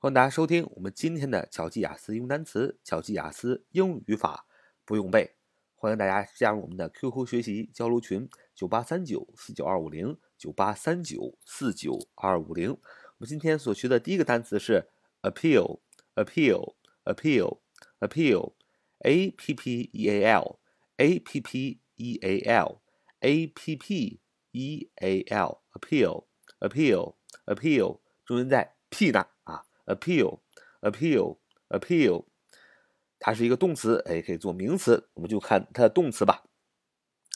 欢迎大家收听我们今天的巧记雅思英语单词、巧记雅思英语语法不用背。欢迎大家加入我们的 QQ 学习交流群：九八三九四九二五零九八三九四九二五零。我们今天所学的第一个单词是 appeal，appeal，appeal，appeal，a p p e a l，a p p e a l，a p p e a l，appeal，appeal，appeal，中间在 p 那。appeal, appeal, appeal，它是一个动词，哎，可以做名词，我们就看它的动词吧。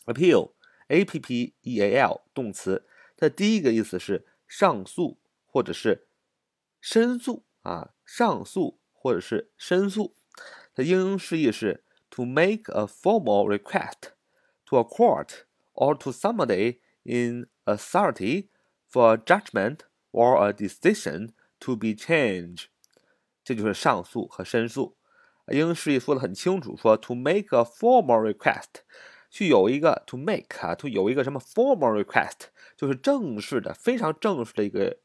appeal, a p p e a l，动词，它的第一个意思是上诉或者是申诉啊，上诉或者是申诉。它英英释义是 to make a formal request to a court or to somebody in authority for a judgment or a decision To be changed，这就是上诉和申诉。英释义说的很清楚，说 to make a formal request，去有一个 to make 啊，to 有一个什么 formal request，就是正式的、非常正式的一个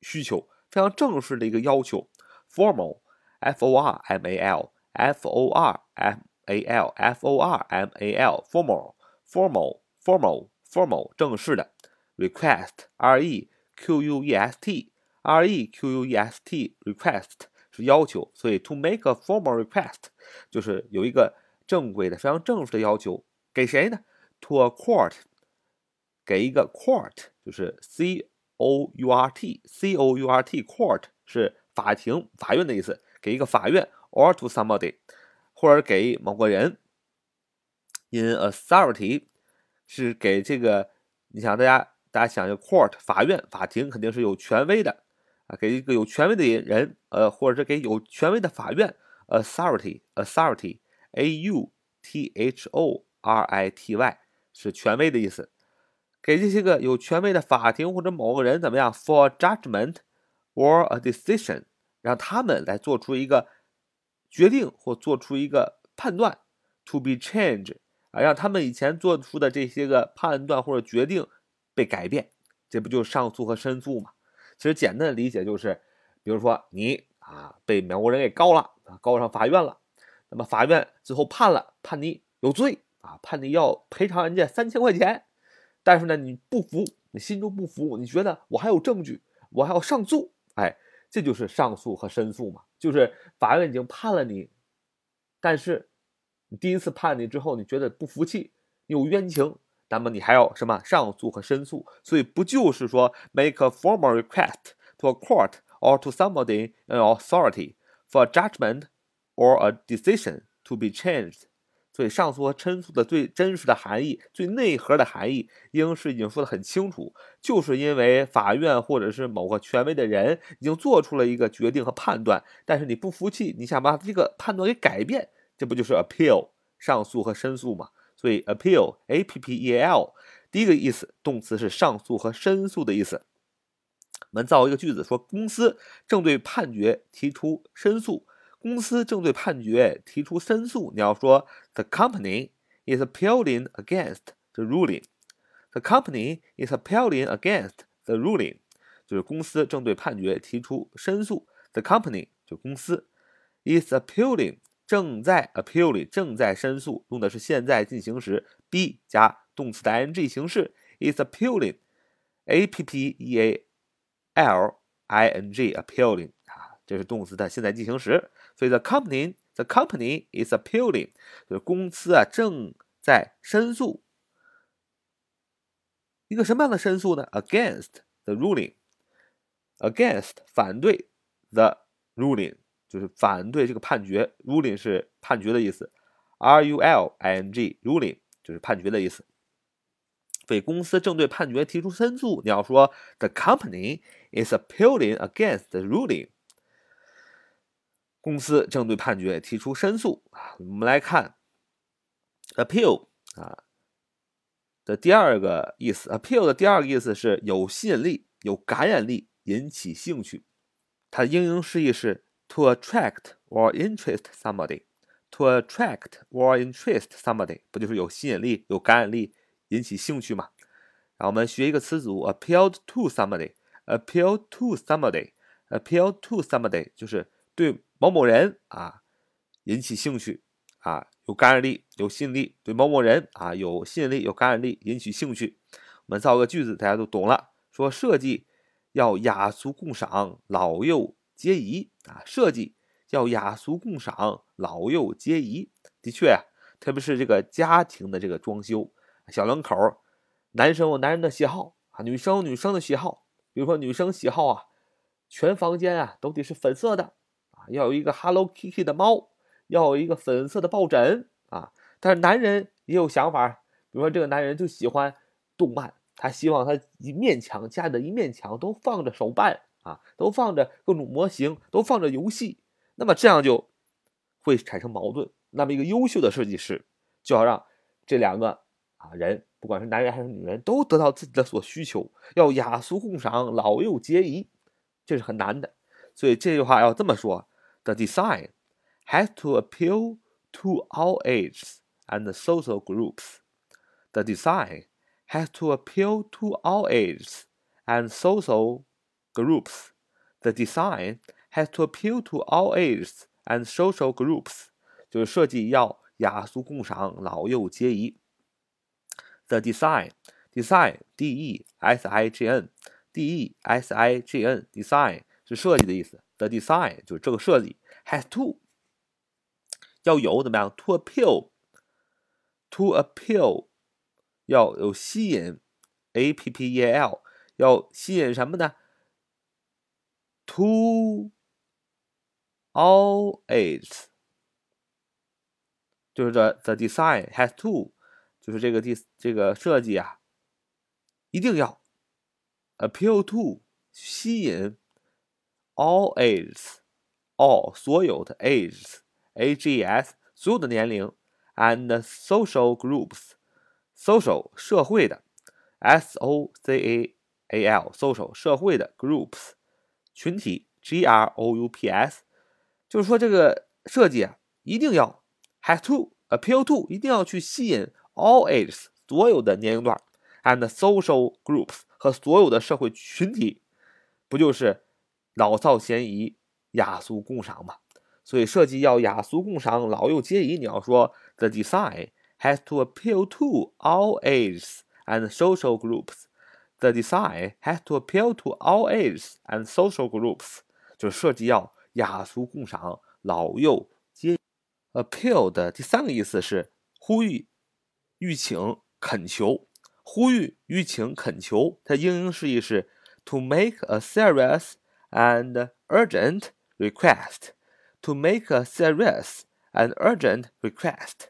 需求，非常正式的一个要求。formal，f o r m a l，f o r m a l，f o r m a l，formal，formal，formal，formal，正式的 request，r e q u e s t。 Request request 是要求，所以 to make a formal request 就是有一个正规的、非常正式的要求，给谁呢？To a court，给一个 court，就是 c o u r t c o u r t court 是法庭、法院的意思，给一个法院，or to somebody，或者给某个人。In authority 是给这个，你想大家大家想一个 court 法院、法庭肯定是有权威的。啊，给一个有权威的人，呃，或者是给有权威的法院，authority，authority，a u t h o r i t y 是权威的意思。给这些个有权威的法庭或者某个人怎么样？for judgment or a decision，让他们来做出一个决定或做出一个判断，to be changed，啊，让他们以前做出的这些个判断或者决定被改变，这不就是上诉和申诉吗？其实简单的理解就是，比如说你啊被美国人给告了，告上法院了，那么法院最后判了，判你有罪啊，判你要赔偿人家三千块钱，但是呢你不服，你心中不服，你觉得我还有证据，我还要上诉，哎，这就是上诉和申诉嘛，就是法院已经判了你，但是你第一次判你之后，你觉得不服气，你有冤情。那么你还有什么上诉和申诉？所以不就是说 make a formal request to a court or to somebody in authority for a judgment or a decision to be changed？所以上诉和申诉的最真实的含义、最内核的含义，应是已经说得很清楚，就是因为法院或者是某个权威的人已经做出了一个决定和判断，但是你不服气，你想把这个判断给改变，这不就是 appeal 上诉和申诉吗？对，appeal，A P P E L，第一个意思，动词是上诉和申诉的意思。我们造一个句子，说公司正对判决提出申诉。公司正对判决提出申诉。你要说 the company is appealing against the ruling。the company is appealing against the ruling，就是公司正对判决提出申诉。the company 就公司 is appealing。正在 appealing，正在申诉，用的是现在进行时，be 加动词的 ing 形式，is appealing，a p p e a l i n g appealing 啊，这是动词的现在进行时，所以 the company the company is appealing，就是公司啊正在申诉，一个什么样的申诉呢？against the ruling，against 反对 the ruling。就是反对这个判决，ruling 是判决的意思，r u l i n g ruling 就是判决的意思。所以公司正对判决提出申诉。你要说 the company is appealing against the ruling。公司正对判决提出申诉啊。我们来看 appeal 啊的第二个意思，appeal 的第二个意思是有吸引力、有感染力、引起兴趣。它的英英释义是。To attract or interest somebody, to attract or interest somebody，不就是有吸引力、有感染力、引起兴趣吗？然后我们学一个词组，appeal to somebody，appeal to somebody，appeal to somebody 就是对某某人啊引起兴趣啊，有感染力、有吸引力，对某某人啊有吸引力、有感染力，引起兴趣。我们造个句子，大家都懂了。说设计要雅俗共赏，老幼皆宜啊。设计要雅俗共赏，老幼皆宜。的确，特别是这个家庭的这个装修，小两口，男生有男人的喜好啊，女生有女生的喜好。比如说女生喜好啊，全房间啊都得是粉色的啊，要有一个 Hello Kitty 的猫，要有一个粉色的抱枕啊。但是男人也有想法，比如说这个男人就喜欢动漫，他希望他一面墙家里的一面墙都放着手办啊，都放着各种模型，都放着游戏，那么这样就会产生矛盾。那么一个优秀的设计师就要让这两个啊人，不管是男人还是女人，都得到自己的所需求，要雅俗共赏，老幼皆宜，这是很难的。所以这句话要这么说：The design has to appeal to all ages and social groups. The design has to appeal to all ages and social groups. The design has to appeal to all ages and social groups. 就是设计要雅俗共赏，老幼皆宜。The design, design, d e s i g n, d e s i g n, design 是设计的意思。The design 就是这个设计，has to 要有怎么样？To appeal, to appeal 要有吸引，a p p e a l 要吸引什么呢 ？To all ages 就是这 the design has to，就是这个第这个设计啊，一定要 appeal to 吸引 all ages，all 所有的 ages，a g s 所有的年龄，and social groups，social 社会的，s o c a a l social 社会的 groups 群体，g r o u p s，就是说这个设计啊，一定要。Has to appeal to 一定要去吸引 all ages 所有的年龄段，and social groups 和所有的社会群体，不就是老少咸宜、雅俗共赏吗？所以设计要雅俗共赏、老幼皆宜。你要说 the design has to appeal to all ages and social groups. The design has to appeal to all ages and social groups. 就是设计要雅俗共赏、老幼皆。appeal 的第三个意思是呼吁、欲请、恳求。呼吁、欲请、恳求，它英英释义是 to make a serious and urgent request。to make a serious and urgent request，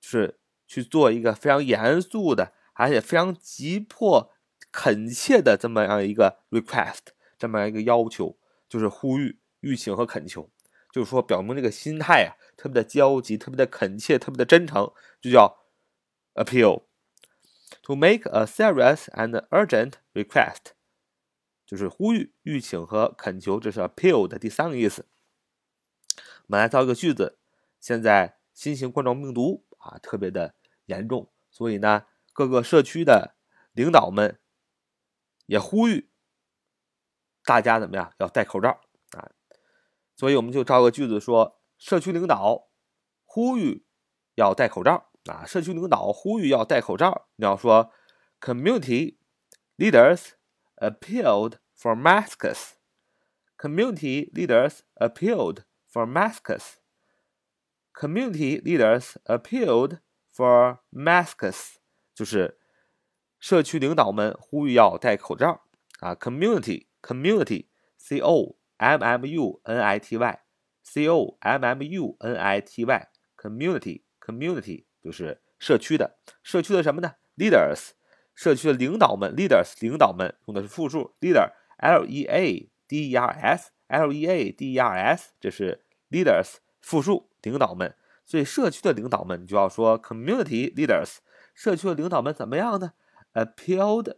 是去做一个非常严肃的，而且非常急迫、恳切的这么样一个 request，这么样一个要求，就是呼吁、欲请和恳求。就是说，表明这个心态啊，特别的焦急，特别的恳切，特别的真诚，就叫 appeal。To make a serious and urgent request，就是呼吁、欲请和恳求，这是 appeal 的第三个意思。我们来造一个句子：现在新型冠状病毒啊，特别的严重，所以呢，各个社区的领导们也呼吁大家怎么样，要戴口罩。所以我们就造个句子说：社区领导呼吁要戴口罩啊！社区领导呼吁要戴口罩。你要说：Community leaders appealed for masks. Community leaders appealed for masks. Community leaders appealed for masks. 就是 社区领导们呼吁要戴口罩啊！Community community c o M M U N I T Y C O M M U N I T Y community community 就是社区的社区的什么呢？leaders 社区的领导们 leaders 领导们用的是复数 leader L E A D E R S L E A D E R S 这是 leaders 复数领导们，所以社区的领导们就要说 community leaders 社区的领导们怎么样呢 ？appealed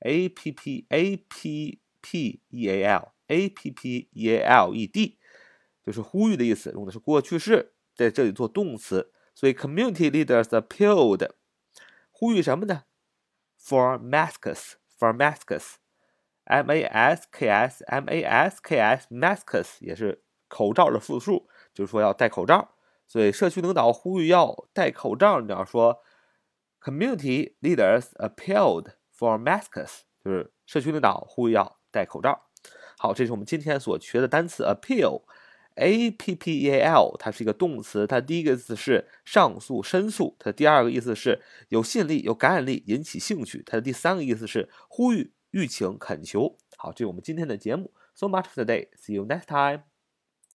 A P P A P P E A L A P P E A L E D，就是呼吁的意思，用的是过去式，在这里做动词，所以 community leaders appealed，呼吁什么呢？For masks，for masks， m a s k s m a s k s masks 也是口罩的复数，就是说要戴口罩。所以社区领导呼吁要戴口罩，你要说 community leaders appealed for masks，就是社区领导呼吁要戴口罩。好，这是我们今天所学的单词 appeal，a p p e a l，它是一个动词，它第一个意思是上诉、申诉，它的第二个意思是有吸引力、有感染力、引起兴趣，它的第三个意思是呼吁、欲请、恳求。好，这是我们今天的节目。So much for today. See you next time.